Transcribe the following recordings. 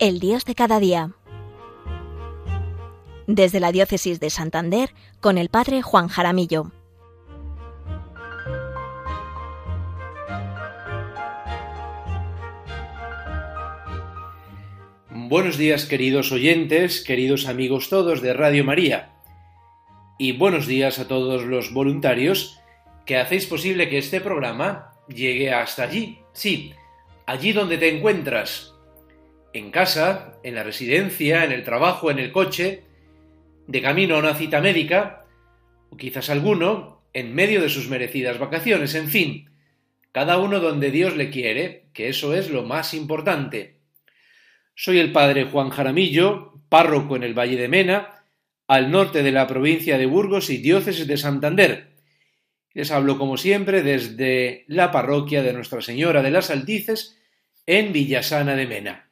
El Dios de cada día. Desde la Diócesis de Santander, con el Padre Juan Jaramillo. Buenos días queridos oyentes, queridos amigos todos de Radio María. Y buenos días a todos los voluntarios que hacéis posible que este programa llegue hasta allí. Sí, allí donde te encuentras. En casa, en la residencia, en el trabajo, en el coche, de camino a una cita médica, o quizás alguno en medio de sus merecidas vacaciones, en fin, cada uno donde Dios le quiere, que eso es lo más importante. Soy el padre Juan Jaramillo, párroco en el Valle de Mena, al norte de la provincia de Burgos y diócesis de Santander. Les hablo como siempre desde la parroquia de Nuestra Señora de las Altices en Villasana de Mena.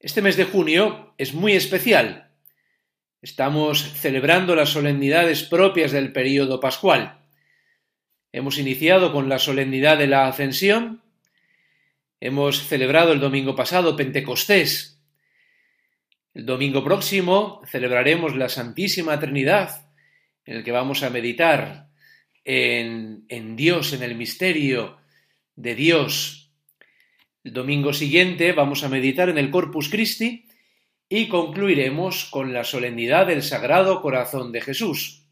Este mes de junio es muy especial. Estamos celebrando las solemnidades propias del período pascual. Hemos iniciado con la solemnidad de la Ascensión, Hemos celebrado el domingo pasado Pentecostés. El domingo próximo celebraremos la Santísima Trinidad, en el que vamos a meditar en, en Dios, en el misterio de Dios. El domingo siguiente vamos a meditar en el Corpus Christi y concluiremos con la solemnidad del Sagrado Corazón de Jesús.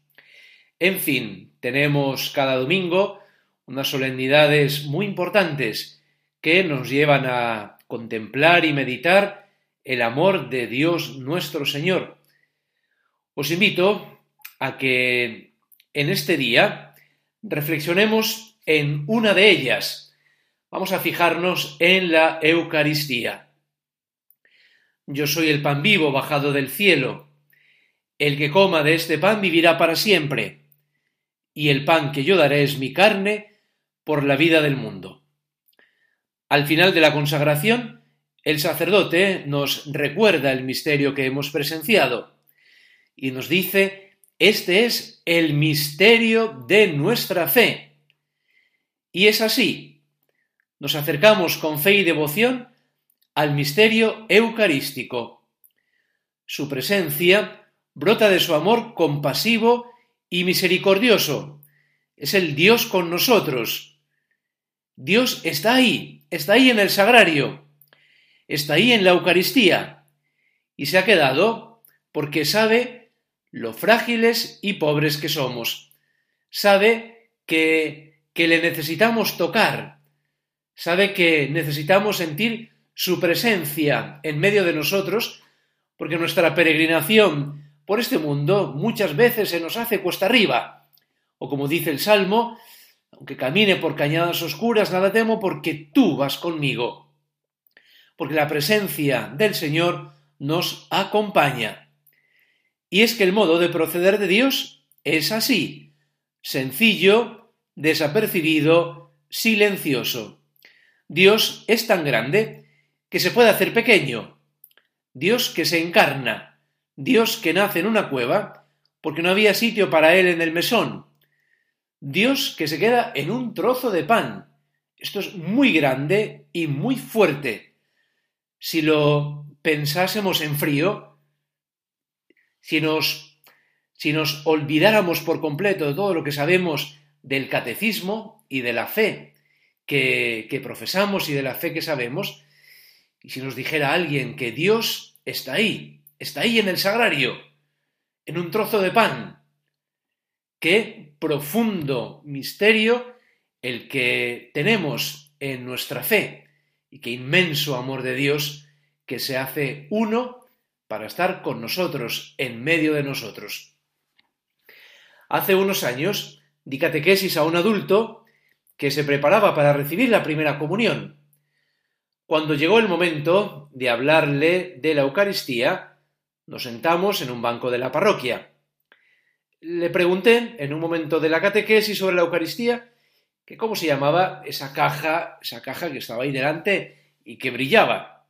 En fin, tenemos cada domingo unas solemnidades muy importantes que nos llevan a contemplar y meditar el amor de Dios nuestro Señor. Os invito a que en este día reflexionemos en una de ellas. Vamos a fijarnos en la Eucaristía. Yo soy el pan vivo bajado del cielo. El que coma de este pan vivirá para siempre. Y el pan que yo daré es mi carne por la vida del mundo. Al final de la consagración, el sacerdote nos recuerda el misterio que hemos presenciado y nos dice, este es el misterio de nuestra fe. Y es así, nos acercamos con fe y devoción al misterio eucarístico. Su presencia brota de su amor compasivo y misericordioso. Es el Dios con nosotros. Dios está ahí, está ahí en el sagrario, está ahí en la Eucaristía, y se ha quedado porque sabe lo frágiles y pobres que somos, sabe que, que le necesitamos tocar, sabe que necesitamos sentir su presencia en medio de nosotros, porque nuestra peregrinación por este mundo muchas veces se nos hace cuesta arriba, o como dice el Salmo, aunque camine por cañadas oscuras, nada temo porque tú vas conmigo. Porque la presencia del Señor nos acompaña. Y es que el modo de proceder de Dios es así, sencillo, desapercibido, silencioso. Dios es tan grande que se puede hacer pequeño. Dios que se encarna. Dios que nace en una cueva porque no había sitio para él en el mesón. Dios que se queda en un trozo de pan. Esto es muy grande y muy fuerte. Si lo pensásemos en frío, si nos, si nos olvidáramos por completo de todo lo que sabemos del catecismo y de la fe que, profesamos y de la fe que sabemos, y si nos dijera alguien que Dios está ahí, está ahí en el sagrario, en un trozo de pan, que profundo misterio el que tenemos en nuestra fe y qué inmenso amor de Dios que se hace uno para estar con nosotros, en medio de nosotros. Hace unos años di catequesis a un adulto que se preparaba para recibir la primera comunión. Cuando llegó el momento de hablarle de la Eucaristía, nos sentamos en un banco de la parroquia le pregunté en un momento de la catequesis sobre la Eucaristía que cómo se llamaba esa caja, esa caja que estaba ahí delante y que brillaba.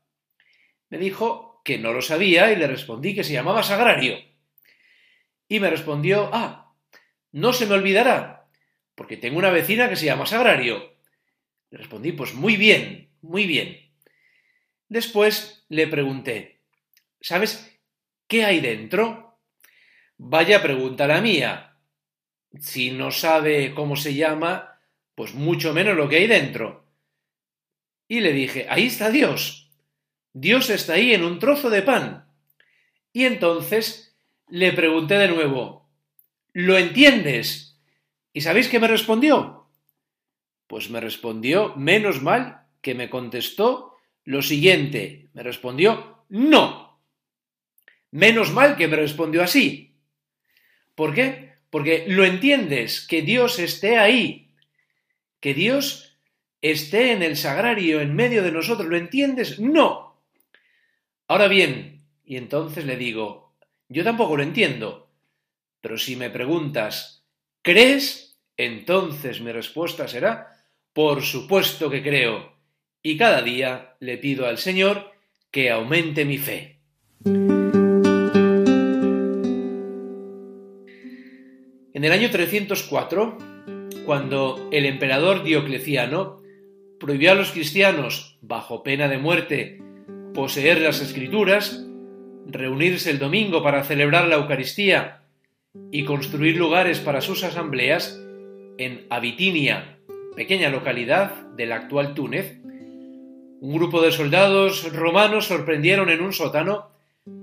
Me dijo que no lo sabía y le respondí que se llamaba sagrario. Y me respondió, ah, no se me olvidará, porque tengo una vecina que se llama sagrario. Le respondí, pues muy bien, muy bien. Después le pregunté, ¿sabes qué hay dentro? Vaya pregunta la mía. Si no sabe cómo se llama, pues mucho menos lo que hay dentro. Y le dije, ahí está Dios. Dios está ahí en un trozo de pan. Y entonces le pregunté de nuevo, ¿lo entiendes? ¿Y sabéis qué me respondió? Pues me respondió, menos mal que me contestó lo siguiente. Me respondió, no. Menos mal que me respondió así. ¿Por qué? Porque lo entiendes, que Dios esté ahí, que Dios esté en el sagrario, en medio de nosotros. ¿Lo entiendes? No. Ahora bien, y entonces le digo, yo tampoco lo entiendo, pero si me preguntas, ¿crees? Entonces mi respuesta será, por supuesto que creo, y cada día le pido al Señor que aumente mi fe. En el año 304, cuando el emperador Diocleciano prohibió a los cristianos, bajo pena de muerte, poseer las escrituras, reunirse el domingo para celebrar la Eucaristía y construir lugares para sus asambleas, en Abitinia, pequeña localidad del actual Túnez, un grupo de soldados romanos sorprendieron en un sótano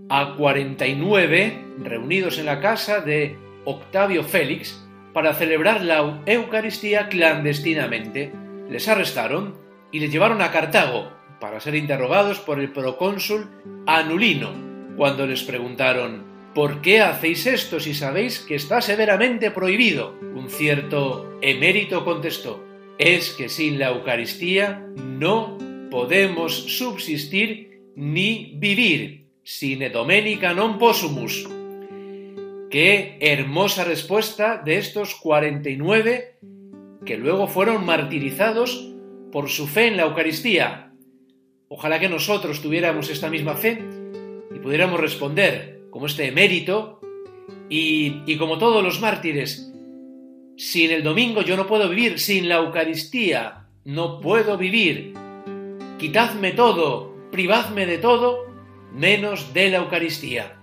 a 49 reunidos en la casa de Octavio Félix para celebrar la Eucaristía clandestinamente. Les arrestaron y les llevaron a Cartago para ser interrogados por el procónsul Anulino. Cuando les preguntaron ¿Por qué hacéis esto si sabéis que está severamente prohibido? Un cierto emérito contestó, es que sin la Eucaristía no podemos subsistir ni vivir, sine domenica non possumus. Qué hermosa respuesta de estos 49 que luego fueron martirizados por su fe en la Eucaristía. Ojalá que nosotros tuviéramos esta misma fe y pudiéramos responder como este emérito y, y como todos los mártires. Sin el domingo yo no puedo vivir, sin la Eucaristía no puedo vivir. Quitadme todo, privadme de todo, menos de la Eucaristía.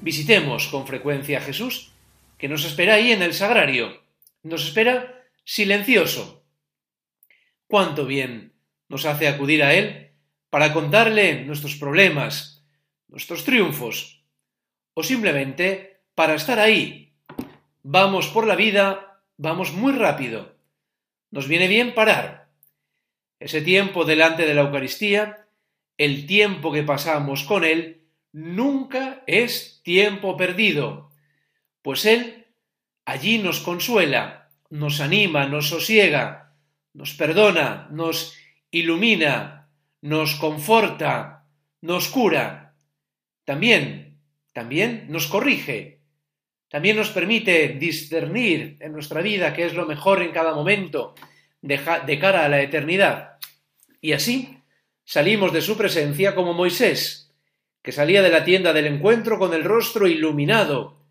Visitemos con frecuencia a Jesús, que nos espera ahí en el sagrario. Nos espera silencioso. Cuánto bien nos hace acudir a Él para contarle nuestros problemas, nuestros triunfos, o simplemente para estar ahí. Vamos por la vida, vamos muy rápido. Nos viene bien parar. Ese tiempo delante de la Eucaristía, el tiempo que pasamos con Él, nunca es tiempo perdido, pues Él allí nos consuela, nos anima, nos sosiega, nos perdona, nos ilumina, nos conforta, nos cura. También, también nos corrige, también nos permite discernir en nuestra vida qué es lo mejor en cada momento de, cara a la eternidad. Y así salimos de su presencia como Moisés, que salía de la tienda del encuentro con el rostro iluminado,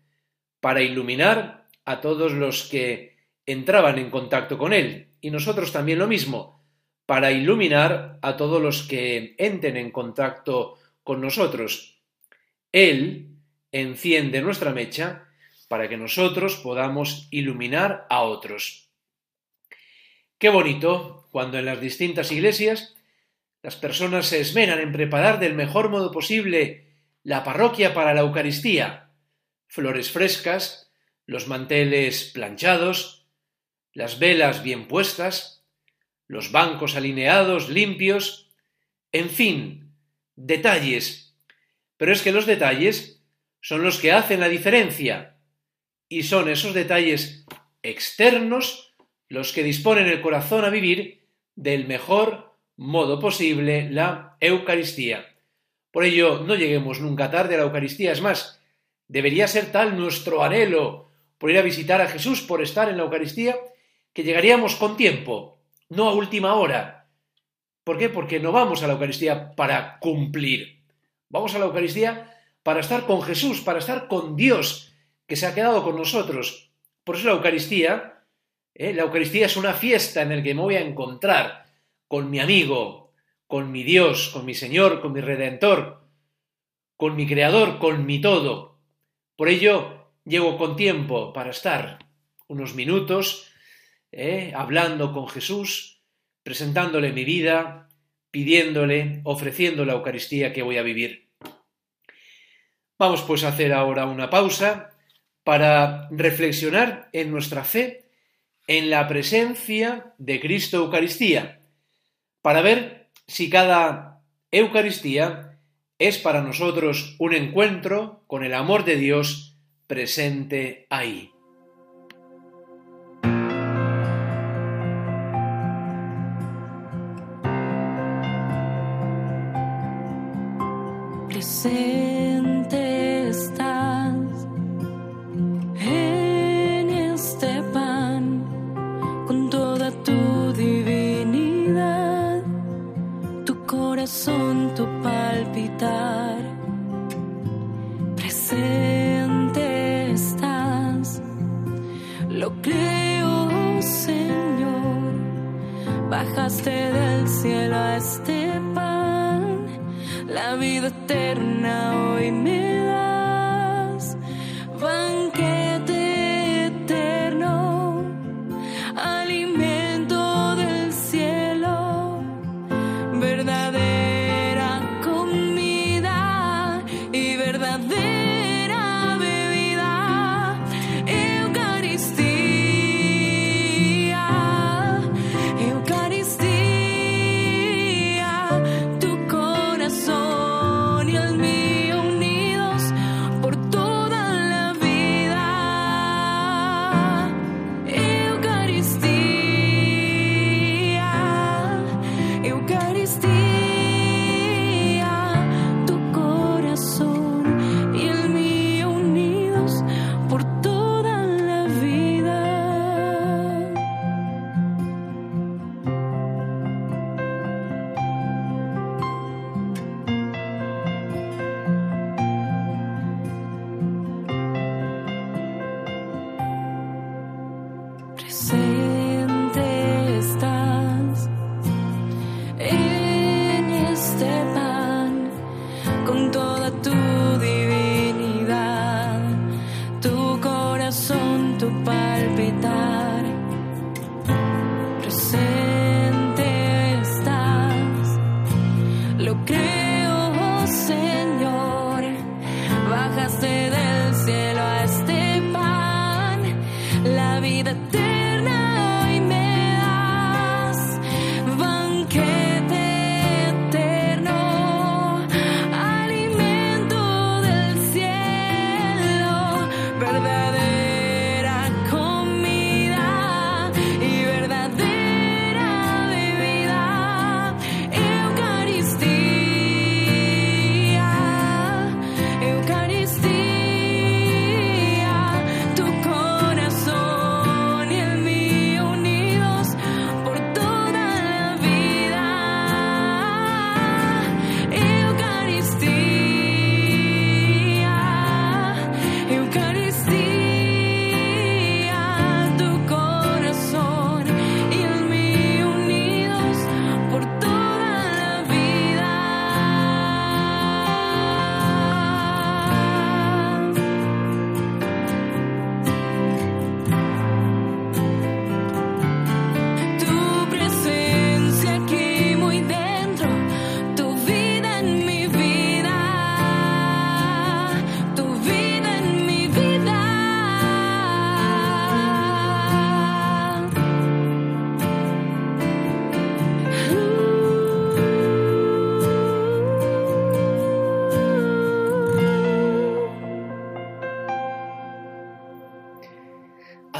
para iluminar a todos los que entraban en contacto con él, y nosotros también lo mismo, para iluminar a todos los que entren en contacto con nosotros. Él enciende nuestra mecha para que nosotros podamos iluminar a otros. Qué bonito cuando en las distintas iglesias las personas se esmeran en preparar del mejor modo posible la parroquia para la Eucaristía. Flores frescas, los manteles planchados, las velas bien puestas, los bancos alineados, limpios, en fin, detalles. Pero es que los detalles son los que hacen la diferencia, y son esos detalles externos los que disponen el corazón a vivir del mejor modo posible la Eucaristía. Por ello, no lleguemos nunca tarde a la Eucaristía. Es más, debería ser tal nuestro anhelo por ir a visitar a Jesús, por estar en la Eucaristía, que llegaríamos con tiempo, no a última hora. ¿Por qué? Porque no vamos a la Eucaristía para cumplir. Vamos a la Eucaristía para estar con Jesús, para estar con Dios, que se ha quedado con nosotros. Por eso la Eucaristía, ¿eh? la Eucaristía es una fiesta en la que me voy a encontrar con mi amigo, con mi Dios, con mi Señor, con mi Redentor, con mi Creador, con mi todo. Por ello, llego con tiempo para estar unos minutos ¿eh? hablando con Jesús, presentándole mi vida, pidiéndole, ofreciendo la Eucaristía que voy a vivir. Vamos pues a hacer ahora una pausa para reflexionar en nuestra fe en la presencia de Cristo Eucaristía, para ver si cada Eucaristía es para nosotros un encuentro con el amor de Dios presente ahí. Presente estás en este pan con toda tu divinidad, tu corazón, tu palpitar. Presente estás, lo creo, Señor. Bajaste del cielo a este pan, la vida eterna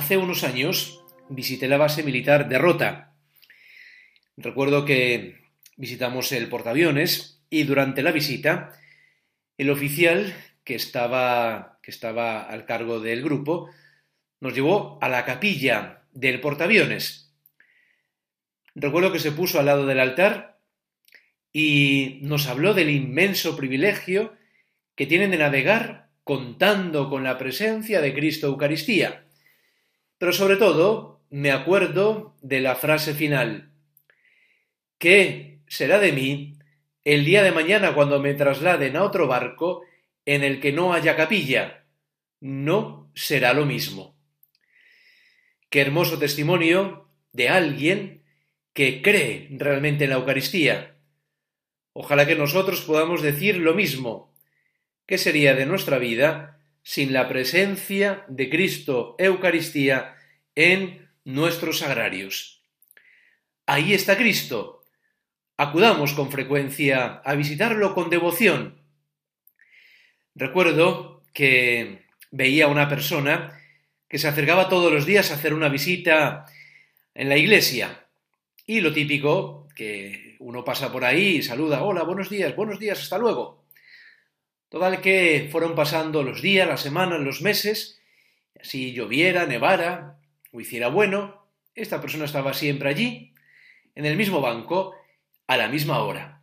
Hace unos años visité la base militar de Rota. Recuerdo que visitamos el portaaviones y durante la visita el oficial que estaba, que estaba al cargo del grupo nos llevó a la capilla del portaaviones. Recuerdo que se puso al lado del altar y nos habló del inmenso privilegio que tienen de navegar contando con la presencia de Cristo Eucaristía. Pero sobre todo, me acuerdo de la frase final. ¿Qué será de mí el día de mañana cuando me trasladen a otro barco en el que no haya capilla? No será lo mismo. Qué hermoso testimonio de alguien que cree realmente en la Eucaristía. Ojalá que nosotros podamos decir lo mismo. ¿Qué sería de nuestra vida sin la presencia de Cristo Eucaristía en nuestros sagrarios? Ahí está Cristo. Acudamos con frecuencia a visitarlo con devoción. Recuerdo que veía a una persona que se acercaba todos los días a hacer una visita en la iglesia. Y lo típico, que uno pasa por ahí y saluda, hola, buenos días, buenos días, hasta luego. Total que fueron pasando los días, las semanas, los meses, así lloviera, nevara o hiciera bueno, esta persona estaba siempre allí, en el mismo banco, a la misma hora.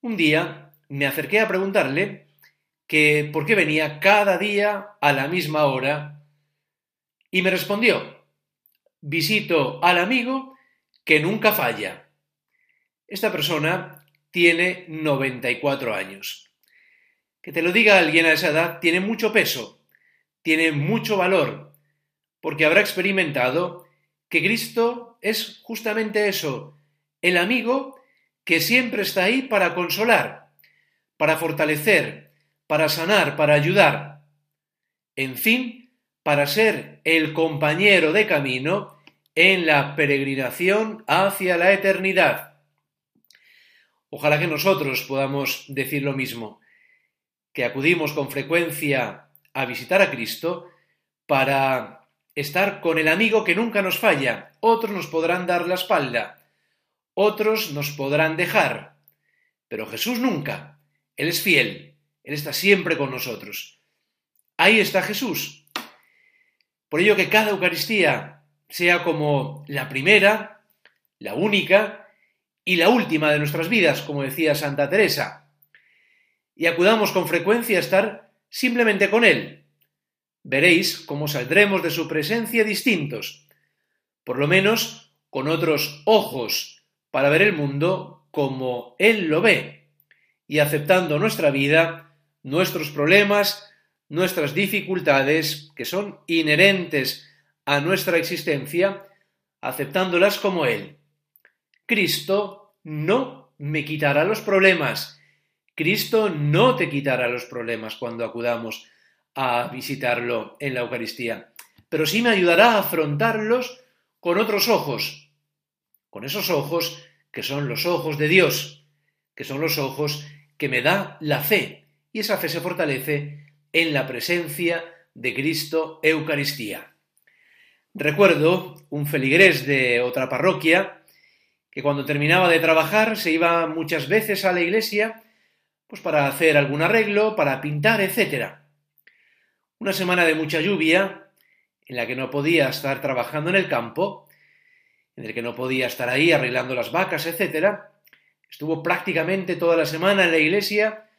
Un día me acerqué a preguntarle que por qué venía cada día a la misma hora y me respondió, visito al amigo que nunca falla. Esta persona tiene 94 años. Que te lo diga alguien a esa edad tiene mucho peso, tiene mucho valor, porque habrá experimentado que Cristo es justamente eso, el amigo que siempre está ahí para consolar, para fortalecer, para sanar, para ayudar. En fin, para ser el compañero de camino en la peregrinación hacia la eternidad. Ojalá que nosotros podamos decir lo mismo, que acudimos con frecuencia a visitar a Cristo para estar con el amigo que nunca nos falla. Otros nos podrán dar la espalda, otros nos podrán dejar, pero Jesús nunca. Él es fiel, Él está siempre con nosotros. Ahí está Jesús. Por ello que cada Eucaristía sea como la primera, la única y la última de nuestras vidas, como decía Santa Teresa. Y acudamos con frecuencia a estar simplemente con Él. Veréis cómo saldremos de su presencia distintos, por lo menos con otros ojos, para ver el mundo como Él lo ve y aceptando nuestra vida, nuestros problemas, nuestras dificultades que son inherentes a nuestra existencia, aceptándolas como Él. Cristo no me quitará los problemas. Cristo no te quitará los problemas cuando acudamos a visitarlo en la Eucaristía, pero sí me ayudará a afrontarlos con otros ojos, con esos ojos que son los ojos de Dios, que son los ojos que me da la fe, y esa fe se fortalece en la presencia de Cristo Eucaristía. Recuerdo un feligrés de otra parroquia que cuando terminaba de trabajar se iba muchas veces a la iglesia pues para hacer algún arreglo, para pintar, etc. Una semana de mucha lluvia, en la que no podía estar trabajando en el campo, en el que no podía estar ahí arreglando las vacas, etc., estuvo prácticamente toda la semana en la iglesia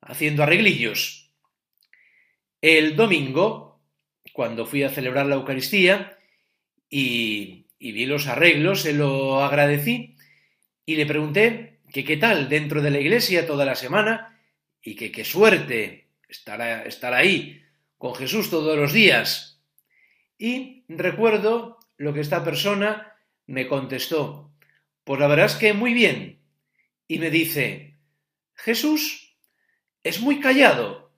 haciendo arreglillos. El domingo, cuando fui a celebrar la Eucaristía y, y vi los arreglos, se lo agradecí y le pregunté que qué tal dentro de la iglesia toda la semana y que qué suerte estar, ahí con Jesús todos los días. Y recuerdo lo que esta persona me contestó, pues la verdad es que muy bien. Y me dice, Jesús es muy callado,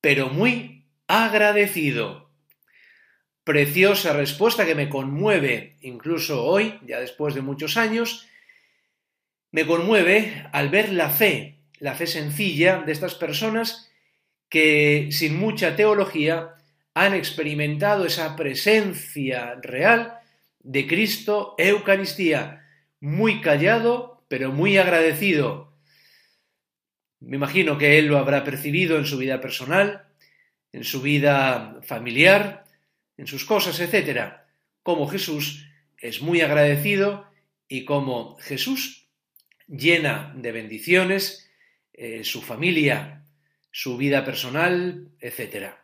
pero muy agradecido. Preciosa respuesta que me conmueve incluso hoy, ya después de muchos años, me conmueve al ver la fe, la fe sencilla de estas personas que sin mucha teología han experimentado esa presencia real de Cristo Eucaristía, muy callado, pero muy agradecido. Me imagino que él lo habrá percibido en su vida personal, en su vida familiar, en sus cosas, etc. Como Jesús es muy agradecido y como Jesús llena de bendiciones eh, su familia, su vida personal, etc.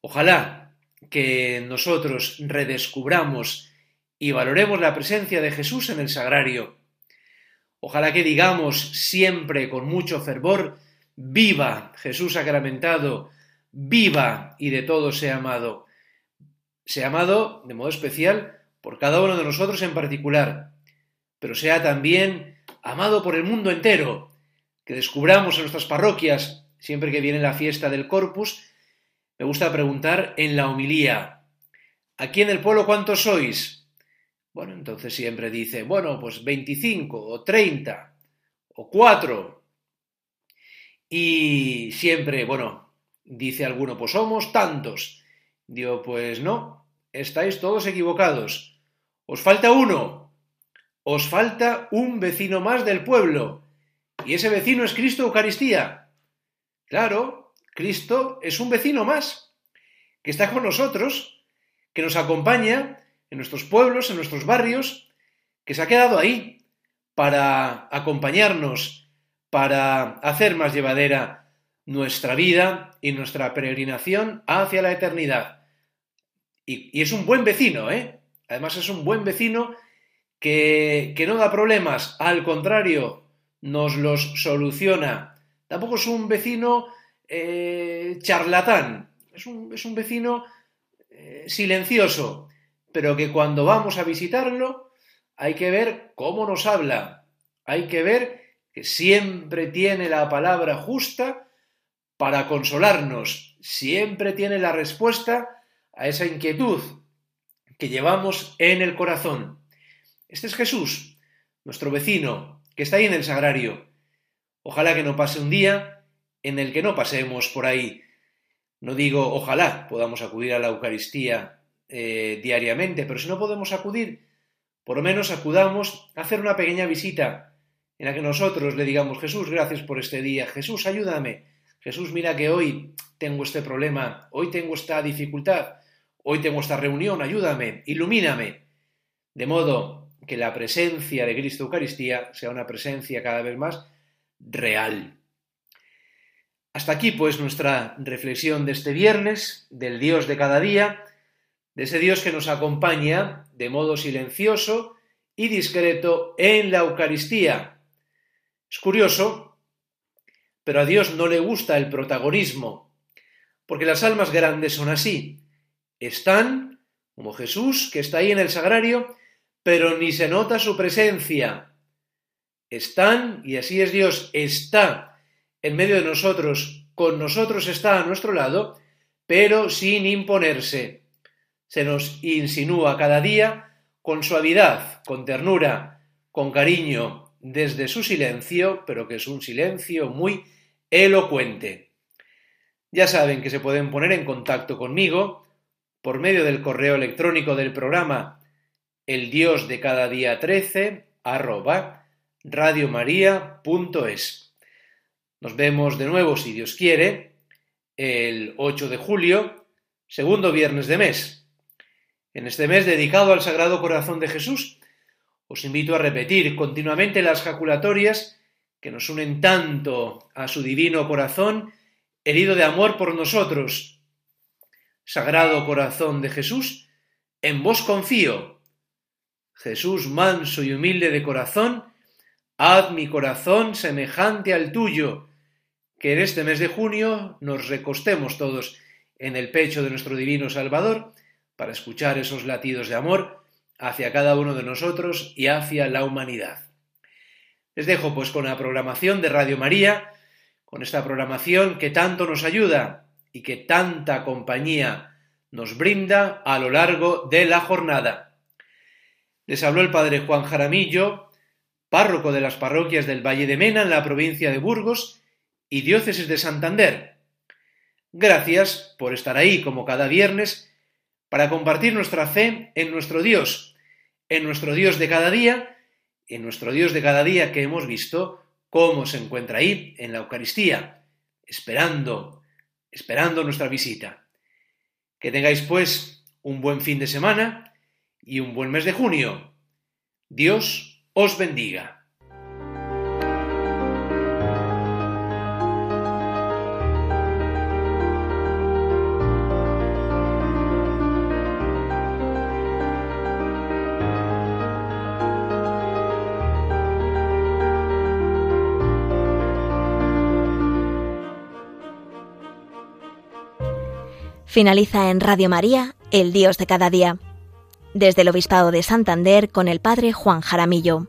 Ojalá que nosotros redescubramos y valoremos la presencia de Jesús en el sagrario. Ojalá que digamos siempre con mucho fervor, viva Jesús sacramentado, viva y de todo sea amado. Sea amado de modo especial por cada uno de nosotros en particular, pero sea también amado por el mundo entero, que descubramos en nuestras parroquias, siempre que viene la fiesta del Corpus, me gusta preguntar en la homilía, ¿aquí en el pueblo cuántos sois? Bueno, entonces siempre dice, bueno, pues 25 o 30 o 4. Y siempre, bueno, dice alguno, pues somos tantos. Digo, pues no, estáis todos equivocados. Os falta uno. Os falta un vecino más del pueblo. Y ese vecino es Cristo Eucaristía. Claro, Cristo es un vecino más, que está con nosotros, que nos acompaña en nuestros pueblos, en nuestros barrios, que se ha quedado ahí para acompañarnos, para hacer más llevadera nuestra vida y nuestra peregrinación hacia la eternidad. Y, y es un buen vecino, ¿eh? Además es un buen vecino que, no da problemas, al contrario, nos los soluciona. Tampoco es un vecino eh, charlatán, es un, es un vecino eh, silencioso, pero que cuando vamos a visitarlo hay que ver cómo nos habla, hay que ver que siempre tiene la palabra justa para consolarnos, siempre tiene la respuesta a esa inquietud que llevamos en el corazón. Este es Jesús, nuestro vecino, que está ahí en el sagrario. Ojalá que no pase un día en el que no pasemos por ahí. No digo ojalá podamos acudir a la Eucaristía eh, diariamente, pero si no podemos acudir, por lo menos acudamos a hacer una pequeña visita en la que nosotros le digamos, Jesús, gracias por este día, Jesús, ayúdame, Jesús, mira que hoy tengo este problema, hoy tengo esta dificultad, hoy tengo esta reunión, ayúdame, ilumíname, de modo que la presencia de Cristo Eucaristía sea una presencia cada vez más real. Hasta aquí pues nuestra reflexión de este viernes, del Dios de cada día, de ese Dios que nos acompaña de modo silencioso y discreto en la Eucaristía. Es curioso, pero a Dios no le gusta el protagonismo, porque las almas grandes son así. Están, como Jesús, que está ahí en el sagrario, pero ni se nota su presencia. Están, y así es Dios, está en medio de nosotros, con nosotros está a nuestro lado, pero sin imponerse se nos insinúa cada día con suavidad, con ternura, con cariño, desde su silencio, pero que es un silencio muy elocuente. Ya saben que se pueden poner en contacto conmigo por medio del correo electrónico del programa el dios de cada día 13 arroba radiomaria.es. Nos vemos de nuevo, si Dios quiere, el 8 de julio, segundo viernes de mes. En este mes dedicado al Sagrado Corazón de Jesús, os invito a repetir continuamente las jaculatorias que nos unen tanto a su divino corazón, herido de amor por nosotros. Sagrado Corazón de Jesús, en vos confío. Jesús manso y humilde de corazón, haz mi corazón semejante al tuyo, que en este mes de junio nos recostemos todos en el pecho de nuestro divino Salvador, para escuchar esos latidos de amor hacia cada uno de nosotros y hacia la humanidad. Les dejo pues con la programación de Radio María, con esta programación que tanto nos ayuda y que tanta compañía nos brinda a lo largo de la jornada. Les habló el padre Juan Jaramillo, párroco de las parroquias del Valle de Mena en la provincia de Burgos y diócesis de Santander. Gracias por estar ahí como cada viernes para compartir nuestra fe en nuestro Dios, en nuestro Dios de cada día, en nuestro Dios de cada día que hemos visto cómo se encuentra ahí en la Eucaristía, esperando, esperando nuestra visita. Que tengáis pues un buen fin de semana y un buen mes de junio. Dios os bendiga. Finaliza en Radio María, El Dios de cada día. Desde el Obispado de Santander con el Padre Juan Jaramillo.